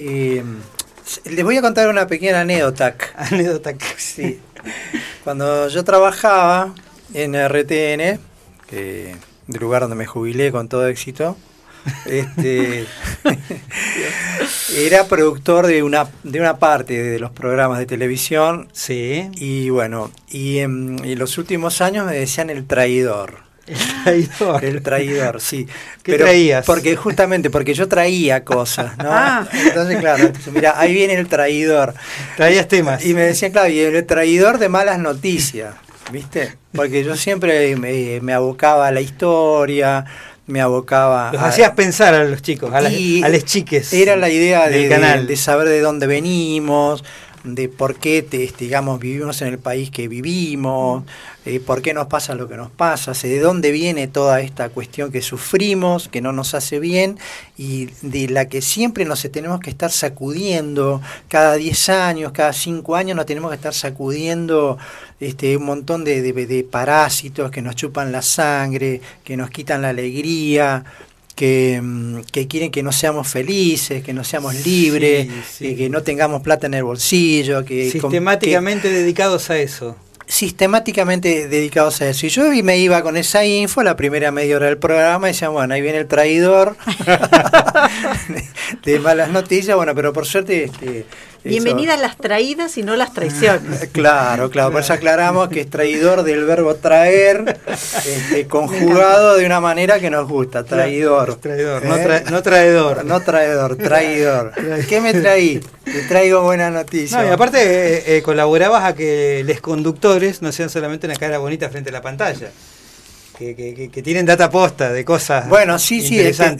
Eh, les voy a contar una pequeña anécdota. Anécdota. Sí. Cuando yo trabajaba en RTN, que, del lugar donde me jubilé con todo éxito, este, era productor de una, de una parte de los programas de televisión. Sí. Y bueno, y en, en los últimos años me decían el traidor. El traidor. El traidor, sí. ¿Qué traías? Porque justamente, porque yo traía cosas, ¿no? Ah. Entonces, claro, entonces, mira, ahí viene el traidor. Traías temas. Y me decían, claro, y el traidor de malas noticias, ¿viste? Porque yo siempre me, me abocaba a la historia, me abocaba Los a- hacías pensar a los chicos, a, las, y a las chiques. Era la idea de, del de- canal. de saber de dónde venimos, de por qué te- digamos, vivimos en el país que vivimos, eh, por qué nos pasa lo que nos pasa, de dónde viene toda esta cuestión que sufrimos, que no nos hace bien y de la que siempre nos tenemos que estar sacudiendo, cada 10 años, cada 5 años nos tenemos que estar sacudiendo este, un montón de, de- de parásitos que nos chupan la sangre, que nos quitan la alegría, que, mm, que quieren que no seamos felices, que no seamos libres, Sí, sí. Que, no tengamos plata en el bolsillo, que Sistemáticamente dedicados a eso. sistemáticamente dedicados a eso. Y yo me iba con esa info la primera media hora del programa y decían, bueno, ahí viene el traidor de, de malas noticias, bueno, pero por suerte... Este, Bienvenidas las traídas y no las traiciones. Claro, claro, por eso aclaramos que es traidor del verbo traer, este, conjugado de una manera que nos gusta, traidor. Traidor, ¿Eh? no, tra- no traidor. No traidor, traidor. ¿Qué me traí? Te traigo buena noticia. No, y aparte eh, eh, colaborabas a que los conductores no sean solamente una cara bonita frente a la pantalla. Que, que- que- tienen data posta de cosas Bueno, sí, sí,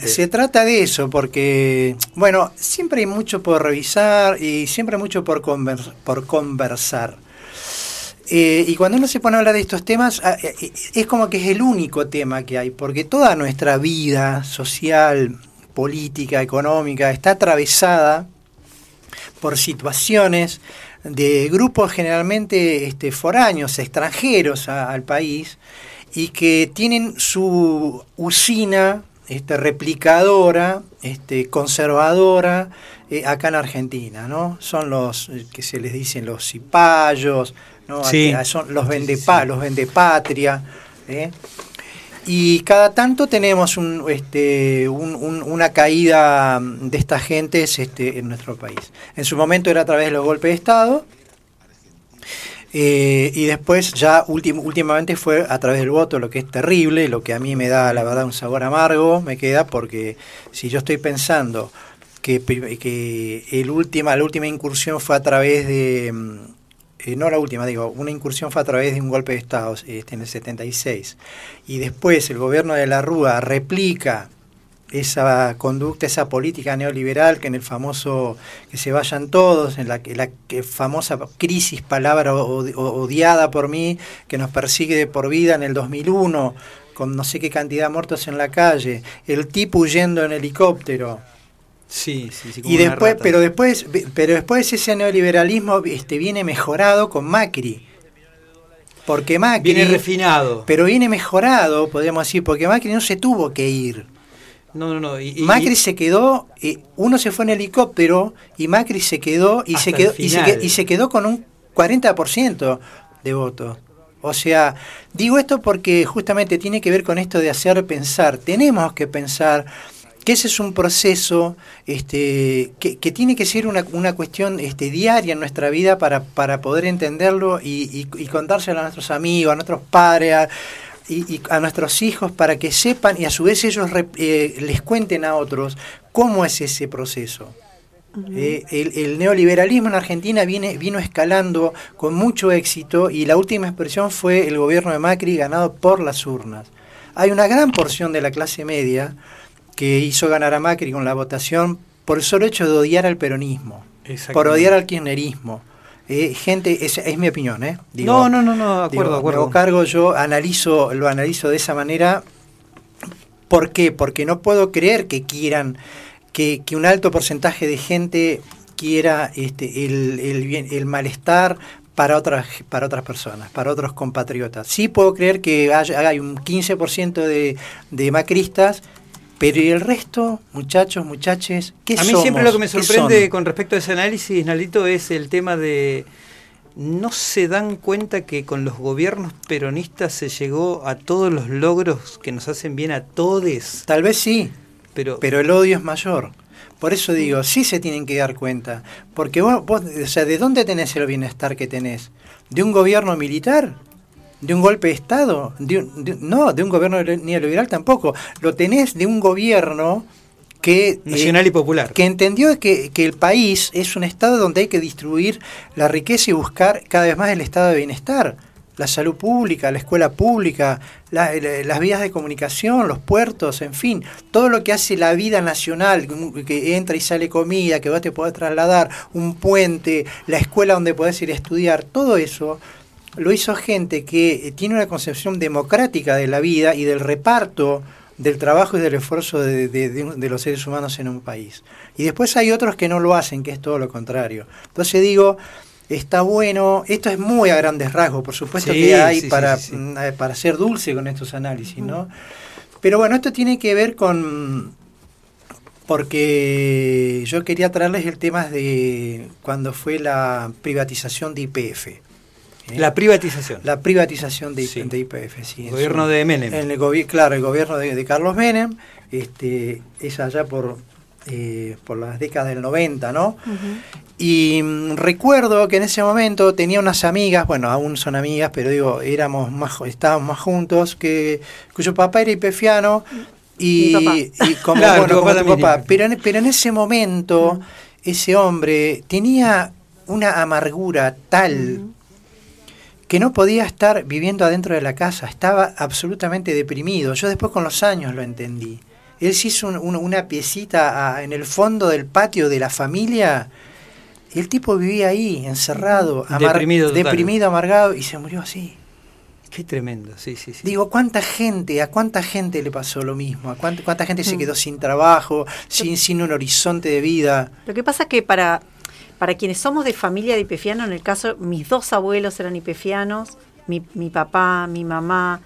se trata de eso, porque, bueno, siempre hay mucho por revisar y siempre hay mucho por, conver- por conversar. Eh, y cuando uno se pone a hablar de estos temas, ah, eh, eh, es como que es el único tema que hay, porque toda nuestra vida social, política, económica, está atravesada por situaciones de grupos generalmente este, foráneos, extranjeros a- al país, y que tienen su usina este, replicadora, este, conservadora, eh, acá en Argentina, ¿no? Son los eh, que se les dicen los cipayos, ¿no? Sí. Son los vendepa, los vendepatria, ¿eh? Y cada tanto tenemos un, este, un- un- una caída de estas gentes este, en nuestro país. En su momento era a través de los golpes de Estado, eh, y después ya últim- últimamente fue a través del voto, lo que es terrible, lo que a mí me da la verdad un sabor amargo, me queda porque si yo estoy pensando que, que el última, la última incursión fue a través de, mm, eh, no la última, digo, una incursión fue a través de un golpe de Estado este, en el 76, y después el gobierno de la Rúa replica esa conducta, esa política neoliberal que en el famoso que se vayan todos, en la, que- la que famosa crisis, palabra odiada por mí, que nos persigue de por vida en el 2001, con no sé qué cantidad de muertos en la calle, el tipo huyendo en helicóptero. Sí, sí, sí, como Y después, pero después, pero después ese neoliberalismo este, viene mejorado con Macri. Porque Macri Viene refinado. pero viene mejorado, podríamos decir, porque Macri no se tuvo que ir. No, no, no. y- Macri y- se quedó, eh, uno se fue en helicóptero y Macri se quedó y se quedó, y se, final. que- y se quedó con un 40% de votos. O sea, digo esto porque justamente tiene que ver con esto de hacer pensar. Tenemos que pensar que ese es un proceso este, que, que tiene que ser una, una cuestión este, diaria en nuestra vida para, para poder entenderlo y, y- y contárselo a nuestros amigos, a nuestros padres, a, y, y a nuestros hijos para que sepan y a su vez ellos rep- eh, les cuenten a otros cómo es ese proceso. Eh, el, el neoliberalismo en Argentina viene, vino escalando con mucho éxito y la última expresión fue el gobierno de Macri ganado por las urnas. Hay una gran porción de la clase media que hizo ganar a Macri con la votación por el solo hecho de odiar al peronismo, por odiar al kirchnerismo. Eh, gente, es, es mi opinión, ¿eh? Digo, no, no, no, no, de acuerdo, Digo, de me acuerdo. hago cargo, yo analizo, lo analizo de esa manera. ¿Por qué? Porque no puedo creer que quieran que, que un alto porcentaje de gente quiera este, el, el, malestar para otras, para otras personas, para otros compatriotas. Sí puedo creer que haya- hay un 15% de, de macristas Pero ¿y el resto, muchachos, muchaches? ¿Qué A mí somos? siempre lo que me ¿Qué sorprende con respecto a ese análisis, Nalito, es el tema de no se dan cuenta que con los gobiernos peronistas se llegó a todos los logros que nos hacen bien a todes, Tal vez sí, pero, pero el odio es mayor. Por eso digo, sí se tienen que dar cuenta. Porque vos, vos, o sea, ¿de dónde tenés el bienestar que tenés? ¿De un gobierno militar? ¿De un golpe de Estado? ¿De un- de- no, de un gobierno neoliberal tampoco. Lo tenés de un gobierno que... eh, nacional y popular. que entendió que, que el país es un estado donde hay que distribuir la riqueza y buscar cada vez más el estado de bienestar. La salud pública, la escuela pública, la- la- las vías de comunicación, los puertos, en fin, todo lo que hace la vida nacional, que entra y sale comida, que vos te podés trasladar, un puente, la escuela donde podés ir a estudiar, todo eso lo hizo gente que eh, tiene una concepción democrática de la vida y del reparto del trabajo y del esfuerzo de, de- de- de los seres humanos en un país. Y después hay otros que no lo hacen, que es todo lo contrario. Entonces digo, está bueno, esto es muy a grandes rasgos, por supuesto Sí, que hay sí, para, sí, mm, eh, para ser dulce con estos análisis, ¿no? Pero bueno, esto tiene que ver con... Porque yo quería traerles el tema de cuando fue la privatización de IPF. ¿Eh? La privatización. La privatización de, IPF, sí. El gobierno su- de Menem. En el gobi- claro, el gobierno de, de Carlos Menem, este, es allá por, eh, por las décadas del 90, ¿no? Y mm, recuerdo que en ese momento tenía unas amigas, bueno, aún son amigas, pero digo, éramos más, estábamos más juntos, que, cuyo papá era ipefiano y, Mi papá. y como, Claro, bueno, tu como papá tu Pero en, pero en ese momento, ese hombre tenía una amargura tal que no podía estar viviendo adentro de la casa, estaba absolutamente deprimido. Yo después con los años lo entendí. Él se hizo un- un- una piecita ah, en el fondo del patio de la familia. y El tipo vivía ahí, encerrado, amar- deprimido, amargado, y se murió así. Qué tremendo, sí, sí, sí. Digo, ¿cuánta gente, a cuánta gente le pasó lo mismo? ¿A cuánta, cuánta gente se Mm. quedó sin trabajo, sin, sin un horizonte de vida? Lo que pasa es que para, para quienes somos de familia de ipefianos, en el caso, mis dos abuelos eran ipefianos, mi, mi papá, mi mamá.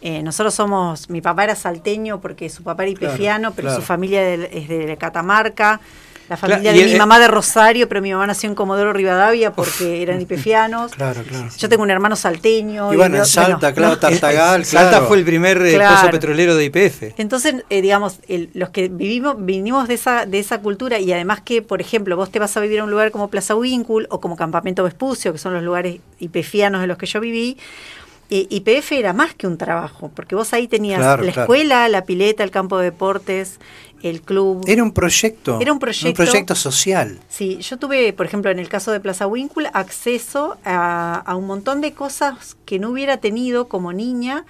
eh, nosotros somos, mi papá era salteño porque su papá era Claro, ipefiano, pero claro. su familia es de Catamarca. La familia de el- mi mamá de Rosario, pero mi mamá nació en Comodoro Rivadavia porque eran ipefianos. Claro, claro. Yo tengo un hermano salteño. Y bueno, en yo- Salta, claro, no. Tartagal, Eh, Salta claro. fue el primer eh, Claro. pozo petrolero de IPF. Entonces, eh, digamos, el- los que vivimos, vinimos de esa, de esa cultura y además que, por ejemplo, vos te vas a vivir a un lugar como Plaza Winkle o como Campamento Vespucio, que son los lugares ipefianos en los que yo viví, eh, IPF era más que un trabajo, porque vos ahí tenías Claro, la claro. escuela, la pileta, el campo de deportes, el club. Era un proyecto. Era un proyecto. Un proyecto social. Sí, yo tuve, por ejemplo, en el caso de Plaza Winkle, acceso a, a un montón de cosas que no hubiera tenido como niña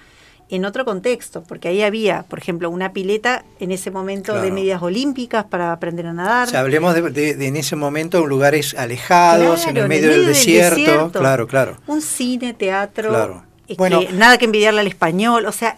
en otro contexto, porque ahí había, por ejemplo, una pileta en ese momento de Claro. medidas olímpicas para aprender a nadar. O sea, hablemos de, de- de en ese momento lugares alejados, en Claro, el medio del desierto. Claro, claro. Un cine, teatro, Claro. eh, Bueno. que nada que envidiarle al español, o sea,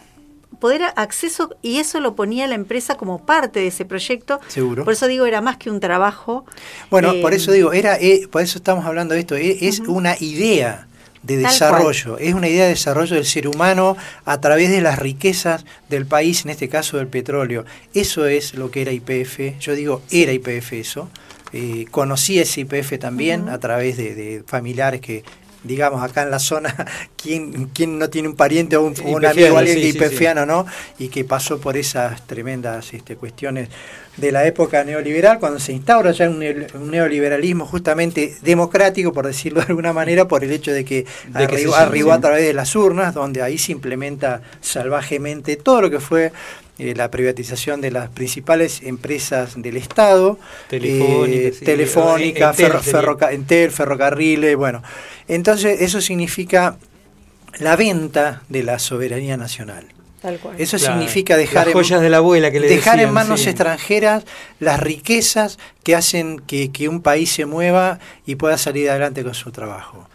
poder acceso, y eso lo ponía la empresa como parte de ese proyecto. Seguro. Por eso digo, era más que un trabajo. Bueno, Eh, por eso digo, era, eh, por eso estamos hablando de esto, eh, es una idea de Tal desarrollo, es una idea de desarrollo del ser humano a través de las riquezas del país, en este caso del petróleo. Eso es lo que era IPF, yo digo, era IPF eso. Eh, conocí ese IPF también a través de, de familiares que, digamos, acá en la zona, ¿quién, quién no tiene un pariente o un, o un Ipefiano, amigo, alguien sí, IPFiano, ¿no? Y que pasó por esas tremendas este, cuestiones de la época neoliberal, cuando se instaura ya un, neo- un neoliberalismo justamente democrático, por decirlo de alguna manera, por el hecho de que, De que arribó, a través de las urnas, donde ahí se implementa salvajemente todo lo que fue eh, la privatización de las principales empresas del Estado, Telefónica, eh, sí, telefónica, Entel ferro- sería. ferroca- Entel, ferrocarriles, bueno. Entonces eso significa la venta de la soberanía nacional. Tal cual. Eso Claro, significa dejar las joyas de la abuela que le dejar en manos sí. extranjeras las riquezas que hacen que, que un país se mueva y pueda salir adelante con su trabajo.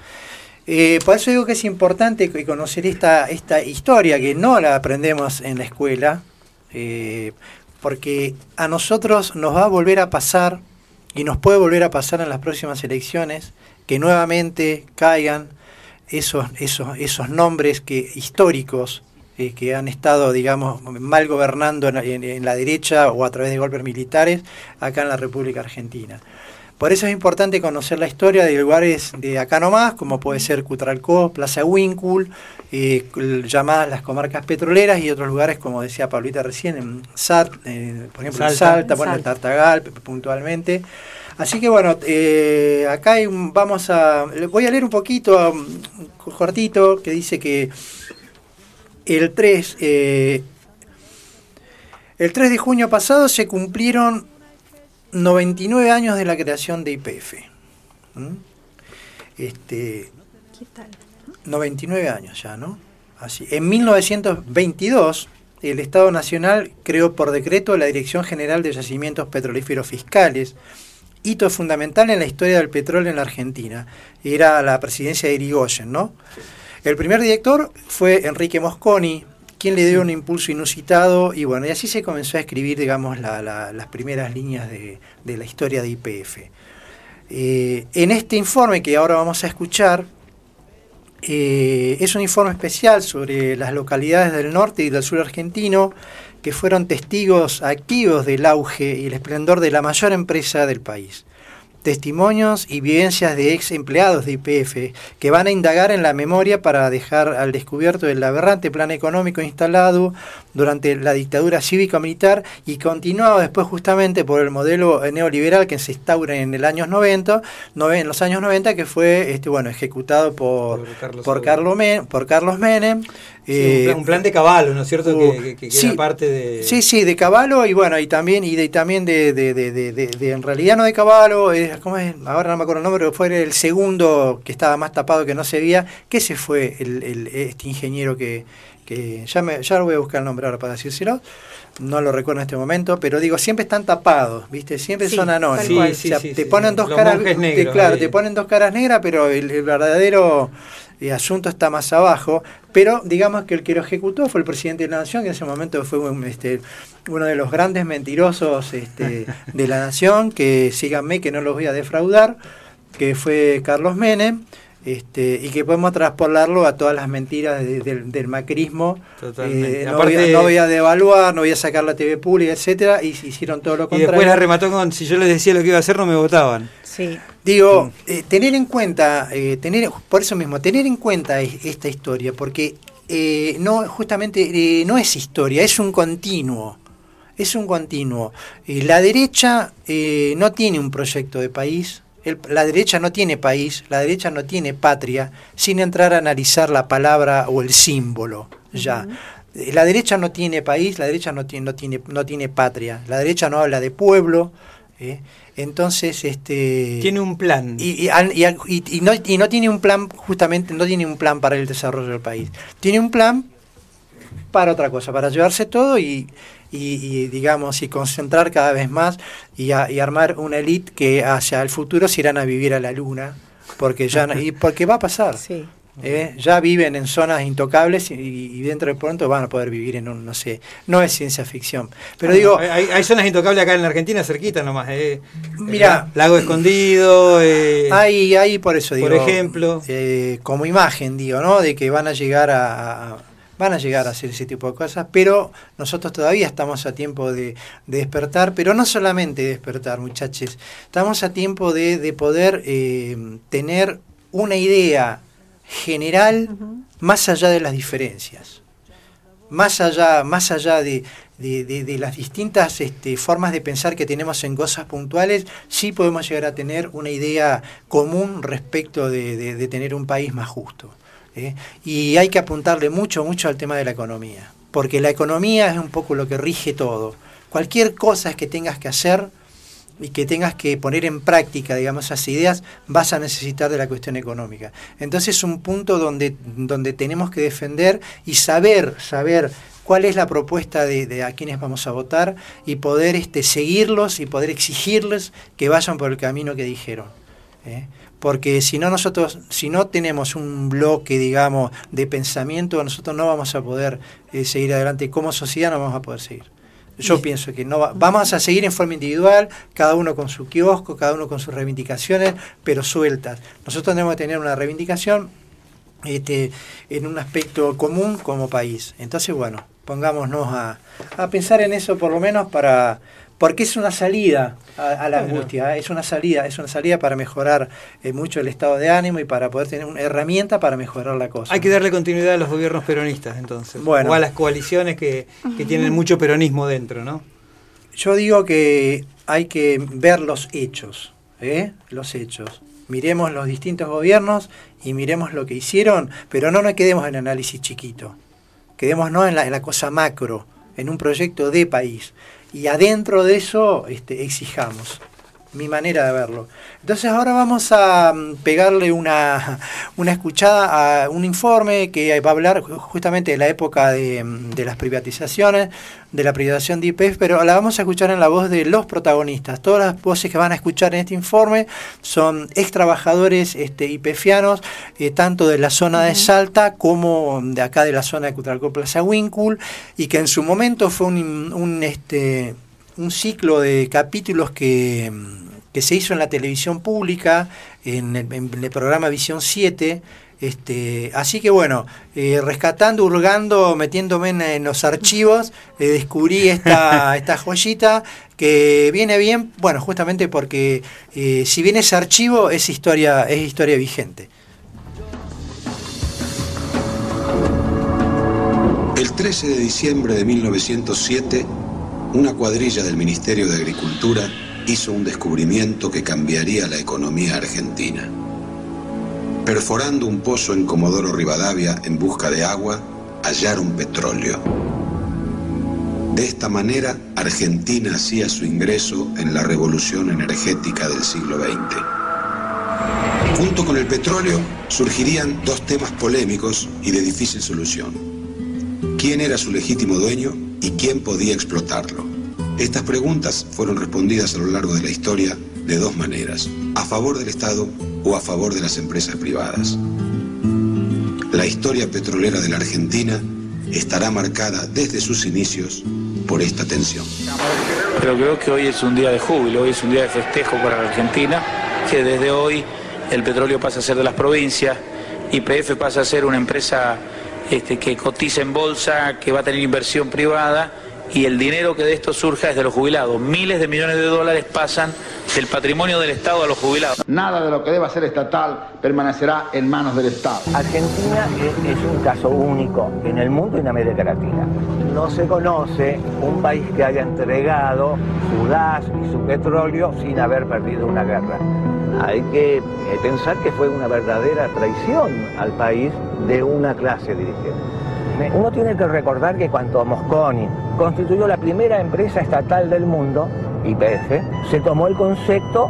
Eh, por eso digo que es importante que conocer esta, esta historia que no la aprendemos en la escuela, eh, porque a nosotros nos va a volver a pasar y nos puede volver a pasar en las próximas elecciones que nuevamente caigan esos, esos, esos nombres que, históricos eh, que han estado, digamos, mal gobernando en, la derecha o a través de golpes militares acá en la República Argentina. Por eso es importante conocer la historia de lugares de acá nomás, como puede ser Cutralcó, Plaza Wincul, eh, llamadas las comarcas petroleras y otros lugares, como decía Paulita recién, en Sart, eh, por ejemplo, en Salta, bueno, en Tartagal puntualmente. Así que bueno, eh, acá vamos a. Voy a leer un poquito, um, cortito, que dice que el 3, el 3 de junio pasado se cumplieron 99 años de la creación de IPF. Este, ¿Qué tal? 99 años ya, ¿no? Así. En 1922, el Estado Nacional creó por decreto la Dirección General de Yacimientos Petrolíferos Fiscales, hito fundamental en la historia del petróleo en la Argentina. Era la presidencia de Irigoyen, ¿no? El primer director fue Enrique Mosconi, quien le dio un impulso inusitado y bueno, y así se comenzó a escribir, digamos, las primeras líneas de, la historia de IPF. Eh, en este informe que ahora vamos a escuchar, eh, es un informe especial sobre las localidades del norte y del sur argentino que fueron testigos activos del auge y el esplendor de la mayor empresa del país testimonios y vivencias de ex empleados de IPF que van a indagar en la memoria para dejar al descubierto el aberrante plan económico instalado durante la dictadura cívico-militar y continuado después justamente por el modelo neoliberal que se instaura en el años 90, en los años 90 que fue este bueno ejecutado por, por, Carlos, por Carlos Menem eh, un, plan, de caballo, ¿no es cierto? que, que, sí, parte de... Sí, sí, de caballo y bueno, y también, y de, también de, de, de, en realidad no de caballo, ¿cómo es? ahora no me acuerdo el nombre, pero fue el segundo que estaba más tapado que no se veía, que se fue el, el, este ingeniero que, que ya, me, ya lo voy a buscar el nombre ahora para decírselo, no lo recuerdo en este momento, pero digo, siempre están tapados, ¿viste? Siempre son anónimos. te ponen dos caras, claro, te ponen dos caras negras, pero el verdadero el asunto está más abajo, pero digamos que el que lo ejecutó fue el presidente de la Nación, que en ese momento fue este, uno de los grandes mentirosos este, de la Nación, que síganme que no los voy a defraudar, que fue Carlos Menem. Este, y que podemos traspolarlo a todas las mentiras del macrismo. Eh, no, voy a, devaluar, no voy a sacar la TV pública, etcétera, y hicieron todo lo contrario. Y después la remató con si yo les decía lo que iba a hacer no me votaban. Sí. Digo, eh, tener en cuenta, eh, tener, por eso mismo, tener en cuenta esta historia, porque no, justamente no es historia, es un continuo. Es un continuo. la derecha no tiene un proyecto de país, la derecha no tiene país, la derecha no tiene patria, sin entrar a analizar la palabra o el símbolo. Ya. La derecha no tiene país, la derecha no tiene, no tiene, no tiene patria, la derecha no habla de pueblo. ¿eh? Entonces, este. Tiene un plan. Y, y, no, y no tiene un plan, justamente, no tiene un plan para el desarrollo del país. Tiene un plan para otra cosa, para llevarse todo y, y, digamos, y concentrar cada vez más y, armar una élite que hacia el futuro se irán a vivir a la luna, porque ya y porque va a pasar. ¿eh? ya viven en zonas intocables y, dentro de pronto van a poder vivir en un, no sé, no es ciencia ficción. Pero digo... Hay, zonas intocables acá en la Argentina, cerquita nomás. Eh. Mira, Lago Escondido. Eh, hay, por eso digo. Por ejemplo. Eh, como imagen, digo, ¿no? De que van a llegar a van a llegar a hacer ese tipo de cosas, pero nosotros todavía estamos a tiempo de, despertar, pero no solamente despertar, muchachos, estamos a tiempo de, poder eh, tener una idea general más allá de las diferencias, más allá, más allá de, las distintas este, formas de pensar que tenemos en cosas puntuales, sí podemos llegar a tener una idea común respecto de tener un país más justo. Y hay que apuntarle mucho, mucho al tema de la economía, porque la economía es un poco lo que rige todo. Cualquier cosa que tengas que hacer y que tengas que poner en práctica, digamos, esas ideas, vas a necesitar de la cuestión económica. Entonces es un punto donde, donde tenemos que defender y saber, saber cuál es la propuesta de, a quienes vamos a votar y poder este, seguirlos y poder exigirles que vayan por el camino que dijeron. ¿eh? Porque si no nosotros, si no tenemos un bloque, digamos, de pensamiento, nosotros no vamos a poder eh, seguir adelante, como sociedad no vamos a poder seguir. Yo pienso que no vamos a seguir en forma individual, cada uno con su kiosco, cada uno con sus reivindicaciones, pero sueltas. Nosotros tenemos que tener una reivindicación este, en un aspecto común como país. Entonces, bueno, pongámonos a, a pensar en eso por lo menos para porque es una salida a, la angustia, ¿eh? es una salida, es una salida para mejorar eh, mucho el estado de ánimo y para poder tener una herramienta para mejorar la cosa. Hay que darle continuidad a los gobiernos peronistas entonces, bueno, o a las coaliciones que, que tienen mucho peronismo dentro, ¿no? Yo digo que hay que ver los hechos, ¿eh? los hechos. Miremos los distintos gobiernos y miremos lo que hicieron, pero no nos quedemos en análisis chiquito, quedémonos en la, en la cosa macro, en un proyecto de país y adentro de eso este, exijamos mi manera de verlo. Entonces ahora vamos a mm, pegarle una, una, escuchada a un informe que va a hablar justamente de la época de, mm, de, las privatizaciones, de la privatización de IPF, pero la vamos a escuchar en la voz de los protagonistas. Todas las voces que van a escuchar en este informe son ex trabajadores este, IPFianos, eh, tanto de la zona de Salta como de acá de la zona de Cutralcó Plaza Wincul, y que en su momento fue un, un, este, un ciclo de capítulos que mm, que se hizo en la televisión pública, en el, programa Visión 7. Este, así que bueno, eh, rescatando, hurgando, metiéndome en, los archivos, eh, descubrí esta, esta joyita que viene bien, bueno, justamente porque eh, si bien es archivo, es historia, es historia vigente. El 13 de diciembre de 1907, una cuadrilla del Ministerio de Agricultura hizo un descubrimiento que cambiaría la economía argentina. Perforando un pozo en Comodoro Rivadavia en busca de agua, hallaron petróleo. De esta manera, Argentina hacía su ingreso en la revolución energética del siglo XX. Junto con el petróleo surgirían dos temas polémicos y de difícil solución. ¿Quién era su legítimo dueño y quién podía explotarlo? Estas preguntas fueron respondidas a lo largo de la historia de dos maneras, a favor del Estado o a favor de las empresas privadas. La historia petrolera de la Argentina estará marcada desde sus inicios por esta tensión. Pero creo que hoy es un día de júbilo, hoy es un día de festejo para la Argentina, que desde hoy el petróleo pasa a ser de las provincias, YPF pasa a ser una empresa este, que cotiza en bolsa, que va a tener inversión privada y el dinero que de esto surja es de los jubilados. Miles de millones de dólares pasan del patrimonio del Estado a los jubilados. Nada de lo que deba ser estatal permanecerá en manos del Estado. Argentina es, un caso único en el mundo y en América Latina. No se conoce un país que haya entregado su gas y su petróleo sin haber perdido una guerra. Hay que eh, pensar que fue una verdadera traición al país de una clase dirigente. Uno tiene que recordar que cuando Mosconi constituyó la primera empresa estatal del mundo, IPF, se tomó el concepto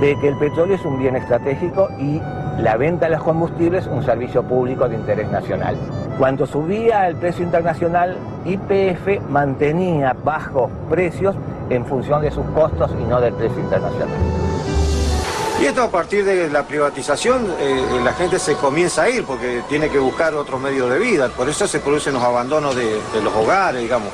de que el petróleo es un bien estratégico y la venta de los combustibles un servicio público de interés nacional. Cuando subía el precio internacional, IPF mantenía bajos precios en función de sus costos y no del precio internacional. Y esto a partir de la privatización, eh, la gente se comienza a ir porque tiene que buscar otros medios de vida. Por eso se producen los abandonos de, los hogares, digamos.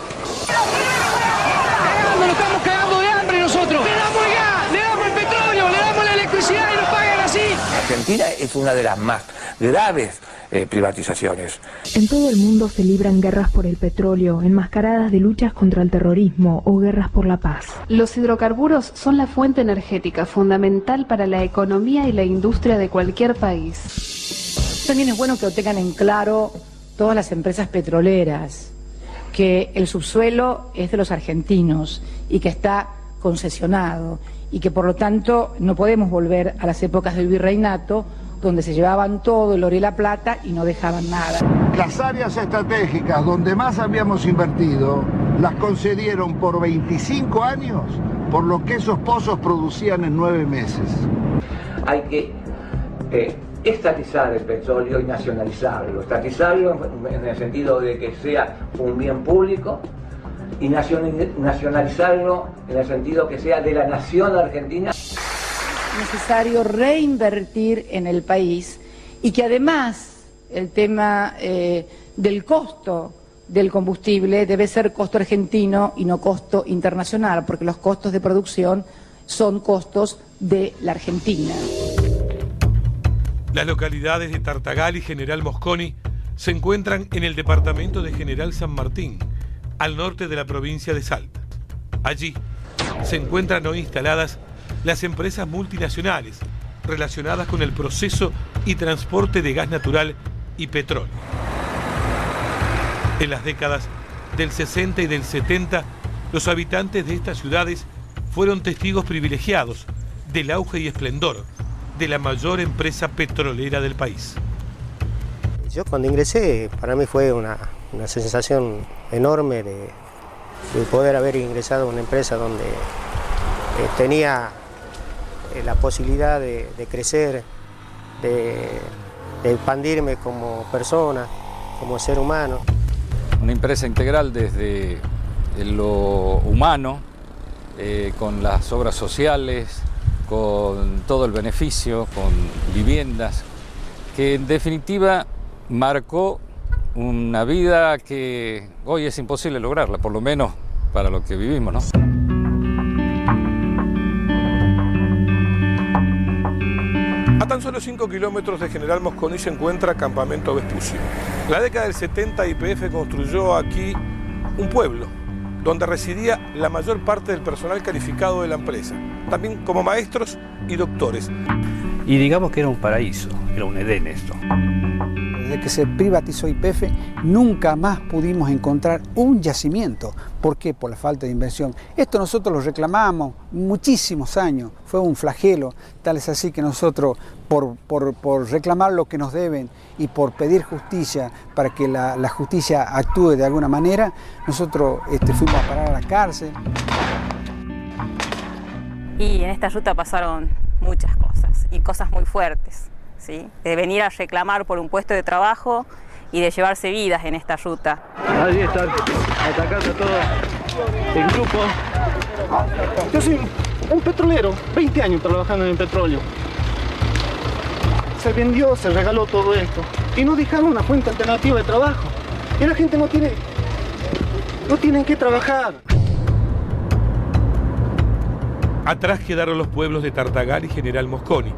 Nos estamos cagando de hambre nosotros. Le damos el gas, le damos el petróleo, le damos la electricidad y nos pagan así. Argentina es una de las más graves eh, privatizaciones. En todo el mundo se libran guerras por el petróleo, enmascaradas de luchas contra el terrorismo o guerras por la paz. Los hidrocarburos son la fuente energética fundamental para la economía y la industria de cualquier país. También es bueno que lo tengan en claro todas las empresas petroleras, que el subsuelo es de los argentinos y que está concesionado y que por lo tanto no podemos volver a las épocas del virreinato donde se llevaban todo el oro y la plata y no dejaban nada. Las áreas estratégicas donde más habíamos invertido las concedieron por 25 años por lo que esos pozos producían en nueve meses. Hay que eh, estatizar el petróleo y nacionalizarlo. Estatizarlo en el sentido de que sea un bien público y nacionalizarlo en el sentido que sea de la nación argentina necesario reinvertir en el país y que además el tema eh, del costo del combustible debe ser costo argentino y no costo internacional, porque los costos de producción son costos de la Argentina. Las localidades de Tartagal y General Mosconi se encuentran en el departamento de General San Martín, al norte de la provincia de Salta. Allí se encuentran hoy instaladas las empresas multinacionales relacionadas con el proceso y transporte de gas natural y petróleo. En las décadas del 60 y del 70, los habitantes de estas ciudades fueron testigos privilegiados del auge y esplendor de la mayor empresa petrolera del país. Yo cuando ingresé, para mí fue una, sensación enorme de, poder haber ingresado a una empresa donde eh, tenía la posibilidad de, crecer, de, expandirme como persona, como ser humano. Una empresa integral desde lo humano, eh, con las obras sociales, con todo el beneficio, con viviendas, que en definitiva marcó una vida que hoy es imposible lograrla, por lo menos para lo que vivimos, ¿no? Tan solo 5 kilómetros de General Mosconi se encuentra Campamento Vespucio. La década del 70 IPF construyó aquí un pueblo donde residía la mayor parte del personal calificado de la empresa, también como maestros y doctores. Y digamos que era un paraíso, era un Edén esto. Desde que se privatizó IPF, nunca más pudimos encontrar un yacimiento. ¿Por qué? Por la falta de inversión. Esto nosotros lo reclamamos muchísimos años, fue un flagelo, tal es así que nosotros, por, por, reclamar lo que nos deben y por pedir justicia para que la, justicia actúe de alguna manera, nosotros este, fuimos a parar a la cárcel. Y en esta ruta pasaron muchas cosas y cosas muy fuertes, ¿sí? de venir a reclamar por un puesto de trabajo y de llevarse vidas en esta ruta. Allí están atacando todo el grupo. Yo soy un petrolero, 20 años trabajando en el petróleo. Se vendió, se regaló todo esto y no dejaron una fuente alternativa de trabajo. Y la gente no tiene, no tienen que trabajar. Atrás quedaron los pueblos de Tartagal y General Mosconi,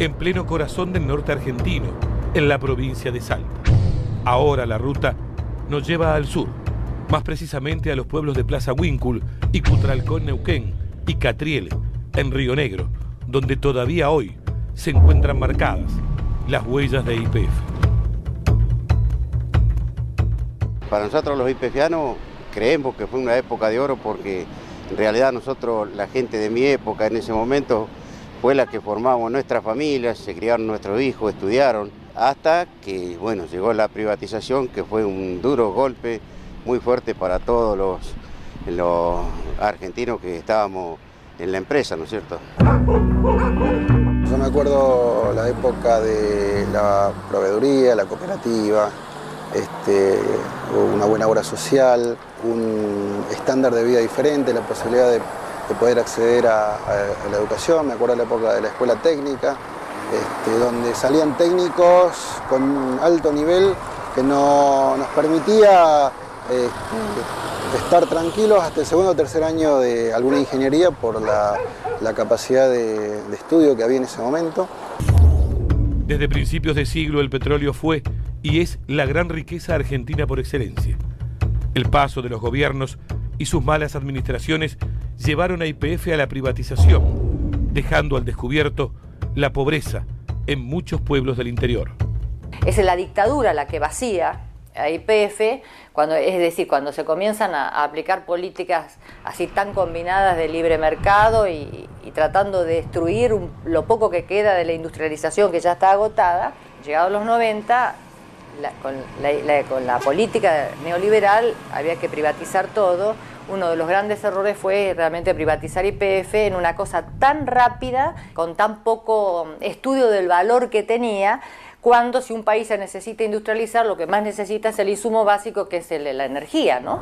en pleno corazón del norte argentino, en la provincia de Salta. Ahora la ruta nos lleva al sur, más precisamente a los pueblos de Plaza Huíncul y Cutralcón Neuquén y Catriel, en Río Negro, donde todavía hoy se encuentran marcadas las huellas de IPF. Para nosotros los IPFianos creemos que fue una época de oro porque en realidad nosotros, la gente de mi época en ese momento, fue la que formamos nuestras familias, se criaron nuestros hijos, estudiaron hasta que bueno, llegó la privatización, que fue un duro golpe muy fuerte para todos los, los argentinos que estábamos en la empresa, ¿no es cierto? Yo me acuerdo la época de la proveeduría, la cooperativa, este, una buena obra social, un estándar de vida diferente, la posibilidad de, poder acceder a, la educación. Me acuerdo de la época de la escuela técnica, este, donde salían técnicos con alto nivel que no, nos permitía este, estar tranquilos hasta el segundo o tercer año de alguna ingeniería por la, capacidad de, de estudio que había en ese momento. Desde principios de siglo el petróleo fue y es la gran riqueza argentina por excelencia. El paso de los gobiernos y sus malas administraciones llevaron a IPF a la privatización, dejando al descubierto la pobreza en muchos pueblos del interior. Es la dictadura la que vacía a IPF, cuando, es decir, cuando se comienzan a, aplicar políticas así tan combinadas de libre mercado y, tratando de destruir lo poco que queda de la industrialización que ya está agotada, llegados los 90, con, con la política neoliberal había que privatizar todo uno de los grandes errores fue realmente privatizar IPF en una cosa tan rápida, con tan poco estudio del valor que tenía, cuando si un país se necesita industrializar, lo que más necesita es el insumo básico que es la energía, ¿no?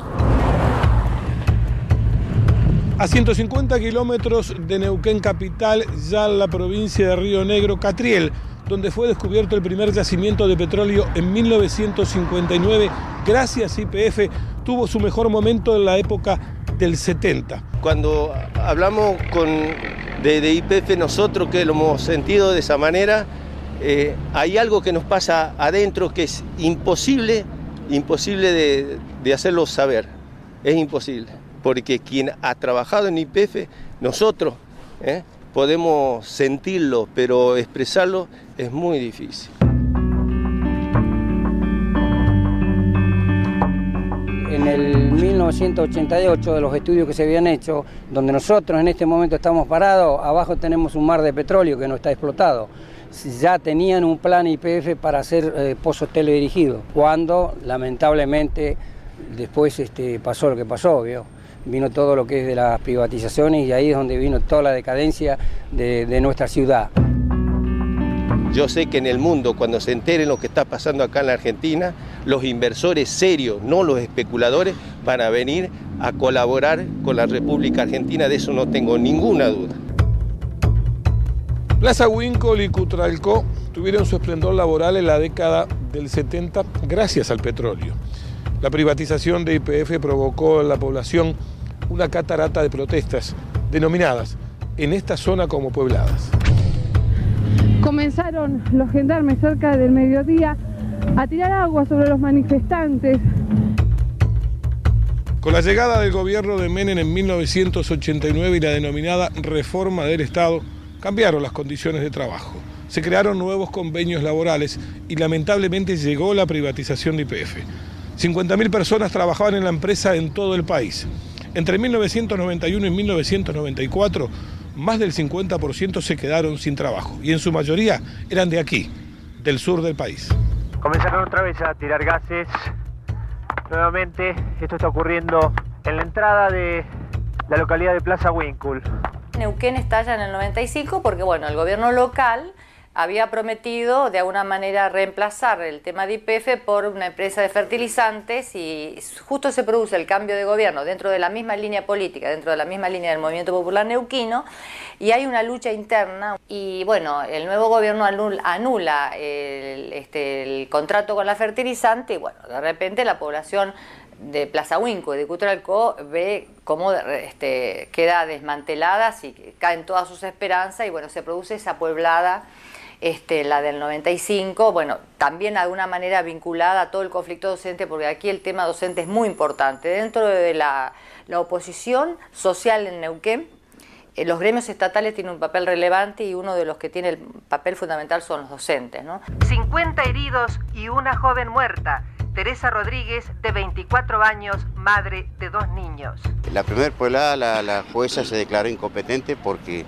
A 150 kilómetros de Neuquén capital, ya en la provincia de Río Negro, Catriel, donde fue descubierto el primer yacimiento de petróleo en 1959, gracias IPF, tuvo su mejor momento en la época del 70. Cuando hablamos con, de, IPF nosotros que lo hemos sentido de esa manera, eh, hay algo que nos pasa adentro que es imposible, imposible de, de hacerlo saber. Es imposible, porque quien ha trabajado en IPF, nosotros ¿eh? Podemos sentirlo, pero expresarlo es muy difícil. En el 1988, de los estudios que se habían hecho, donde nosotros en este momento estamos parados, abajo tenemos un mar de petróleo que no está explotado. Ya tenían un plan IPF para hacer eh, pozos teledirigidos, cuando lamentablemente después este, pasó lo que pasó, ¿vio? Vino todo lo que es de las privatizaciones y ahí es donde vino toda la decadencia de, de nuestra ciudad. Yo sé que en el mundo, cuando se enteren lo que está pasando acá en la Argentina, los inversores serios, no los especuladores, van a venir a colaborar con la República Argentina, de eso no tengo ninguna duda. Plaza Winkle y Cutralcó tuvieron su esplendor laboral en la década del 70 gracias al petróleo. La privatización de IPF provocó en la población una catarata de protestas denominadas en esta zona como puebladas. Comenzaron los gendarmes cerca del mediodía a tirar agua sobre los manifestantes. Con la llegada del gobierno de Menem en 1989 y la denominada reforma del Estado, cambiaron las condiciones de trabajo. Se crearon nuevos convenios laborales y lamentablemente llegó la privatización de IPF. 50.000 personas trabajaban en la empresa en todo el país. Entre 1991 y 1994, más del 50% se quedaron sin trabajo y en su mayoría eran de aquí, del sur del país. Comenzaron otra vez a tirar gases. Nuevamente, esto está ocurriendo en la entrada de la localidad de Plaza Winkle. Neuquén estalla en el 95 porque, bueno, el gobierno local había prometido de alguna manera reemplazar el tema de IPF por una empresa de fertilizantes y justo se produce el cambio de gobierno dentro de la misma línea política, dentro de la misma línea del Movimiento Popular Neuquino y hay una lucha interna y bueno, el nuevo gobierno anula el, este, el contrato con la fertilizante y bueno, de repente la población de Plaza Huinco y de Cutralcó ve cómo este, queda desmantelada, y caen todas sus esperanzas y bueno, se produce esa pueblada este, la del 95, bueno, también de alguna manera vinculada a todo el conflicto docente, porque aquí el tema docente es muy importante. Dentro de la, oposición social en Neuquén, eh, los gremios estatales tienen un papel relevante y uno de los que tiene el papel fundamental son los docentes. ¿no? 50 heridos y una joven muerta. Teresa Rodríguez, de 24 años, madre de dos niños. La primera poblada la, la jueza se declaró incompetente porque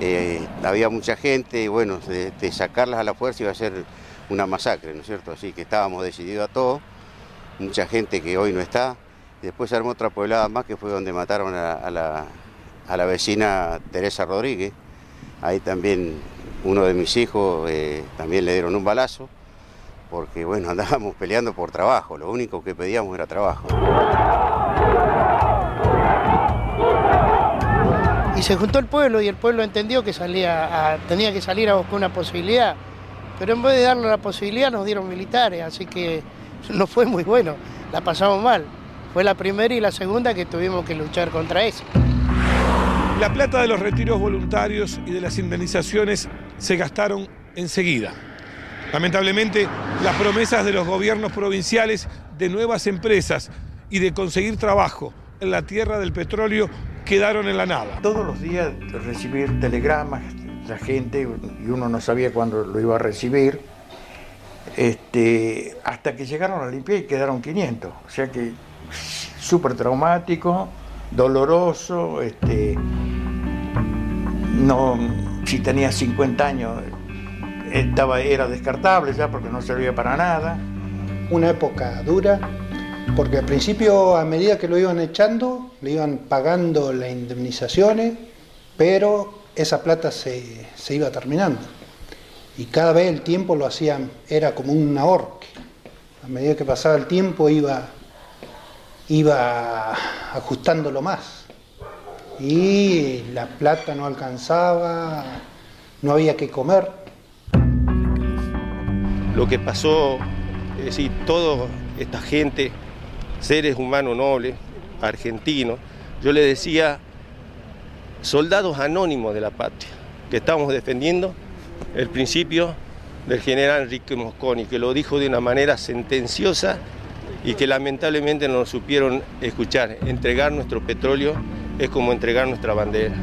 eh, había mucha gente y bueno, de, sacarlas a la fuerza iba a ser una masacre, ¿no es cierto? Así que estábamos decididos a todo, mucha gente que hoy no está. Después se armó otra poblada más que fue donde mataron a, la, vecina Teresa Rodríguez. Ahí también uno de mis hijos eh, también le dieron un balazo, porque bueno, andábamos peleando por trabajo, lo único que pedíamos era trabajo. Se juntó el pueblo y el pueblo entendió que tenía que salir a buscar una posibilidad. Pero en vez de darle la posibilidad nos dieron militares, así que no fue muy bueno, la pasamos mal. Fue la primera y la segunda que tuvimos que luchar contra eso. La plata de los retiros voluntarios y de las indemnizaciones se gastaron enseguida. Lamentablemente, las promesas de los gobiernos provinciales de nuevas empresas y de conseguir trabajo en la tierra del petróleo quedaron en la nada. Todos los días recibir telegramas, la gente, y uno no sabía cuándo lo iba a recibir, este, hasta que llegaron a limpiar y quedaron 500. O sea que súper traumático, doloroso, este, no, si tenía 50 años estaba, era descartable ya porque no servía para nada. Una época dura, porque al principio, a medida que lo iban echando, le iban pagando las indemnizaciones, pero esa plata se, iba terminando. Y cada vez el tiempo lo hacían, era como un ahorque. A medida que pasaba el tiempo iba, iba ajustándolo más. Y la plata no alcanzaba, no había que comer. Lo que pasó, es decir, toda esta gente seres humanos nobles, argentinos, yo le decía, soldados anónimos de la patria, que estamos defendiendo el principio del general Enrique Mosconi, que lo dijo de una manera sentenciosa y que lamentablemente no supieron escuchar. Entregar nuestro petróleo es como entregar nuestra bandera.